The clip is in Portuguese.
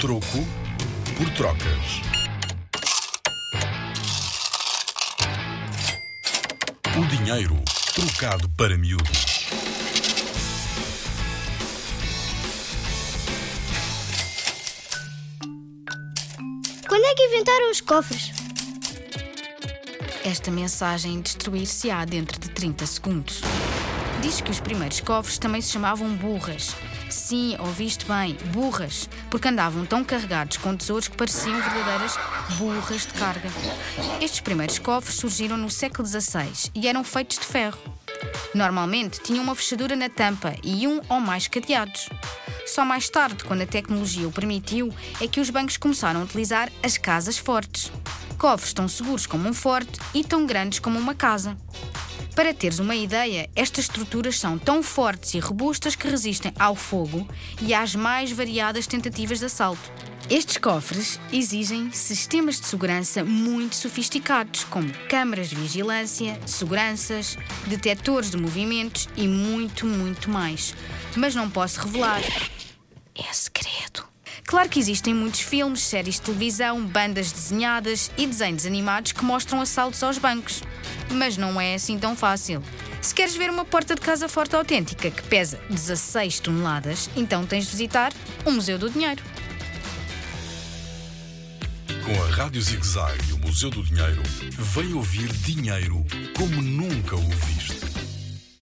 Troco por trocas. O dinheiro trocado para miúdos. Quando é que inventaram os cofres? Esta mensagem destruir-se-á dentro de 30 segundos. Diz que os primeiros cofres também se chamavam burras. Sim, ouviste bem, burras, porque andavam tão carregados com tesouros que pareciam verdadeiras burras de carga. Estes primeiros cofres surgiram no século XVI e eram feitos de ferro. Normalmente tinham uma fechadura na tampa e um ou mais cadeados. Só mais tarde, quando a tecnologia o permitiu, é que os bancos começaram a utilizar as casas fortes. Cofres tão seguros como um forte e tão grandes como uma casa. Para teres uma ideia, estas estruturas são tão fortes e robustas que resistem ao fogo e às mais variadas tentativas de assalto. Estes cofres exigem sistemas de segurança muito sofisticados, como câmaras de vigilância, seguranças, detectores de movimentos e muito, muito mais. Mas não posso revelar. É segredo. Claro que existem muitos filmes, séries de televisão, bandas desenhadas e desenhos animados que mostram assaltos aos bancos. Mas não é assim tão fácil. Se queres ver uma porta de casa forte autêntica que pesa 16 toneladas, então tens de visitar o Museu do Dinheiro. Com a Rádio Zig Zag e o Museu do Dinheiro, vem ouvir dinheiro como nunca o viste.